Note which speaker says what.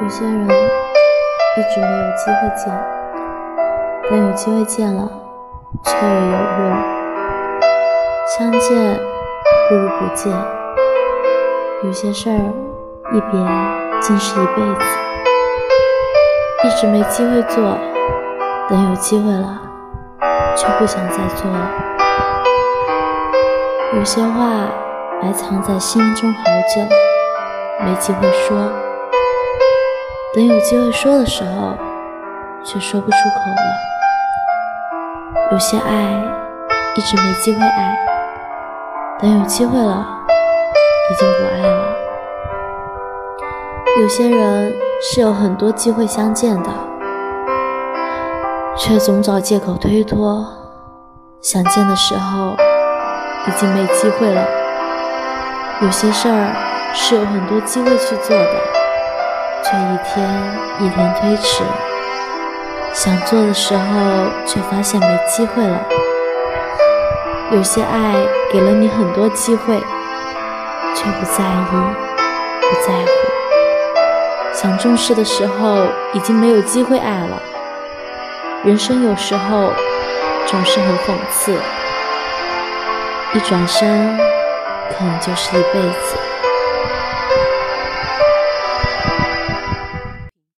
Speaker 1: 有些人一直没有机会见，但有机会见了，却也有用。相见不如不见。有些事儿一别竟是一辈子。一直没机会做，等有机会了，却不想再做了。有些话埋藏在心中好久，没机会说。等有机会说的时候，却说不出口了。有些爱一直没机会爱，等有机会了，已经不爱了。有些人是有很多机会相见的，却总找借口推脱。想见的时候，已经没机会了。有些事儿是有很多机会去做的。却一天一天推迟，想做的时候却发现没机会了。有些爱给了你很多机会，却不在意，不在乎。想重视的时候已经没有机会爱了。人生有时候总是很讽刺，一转身可能就是一辈子。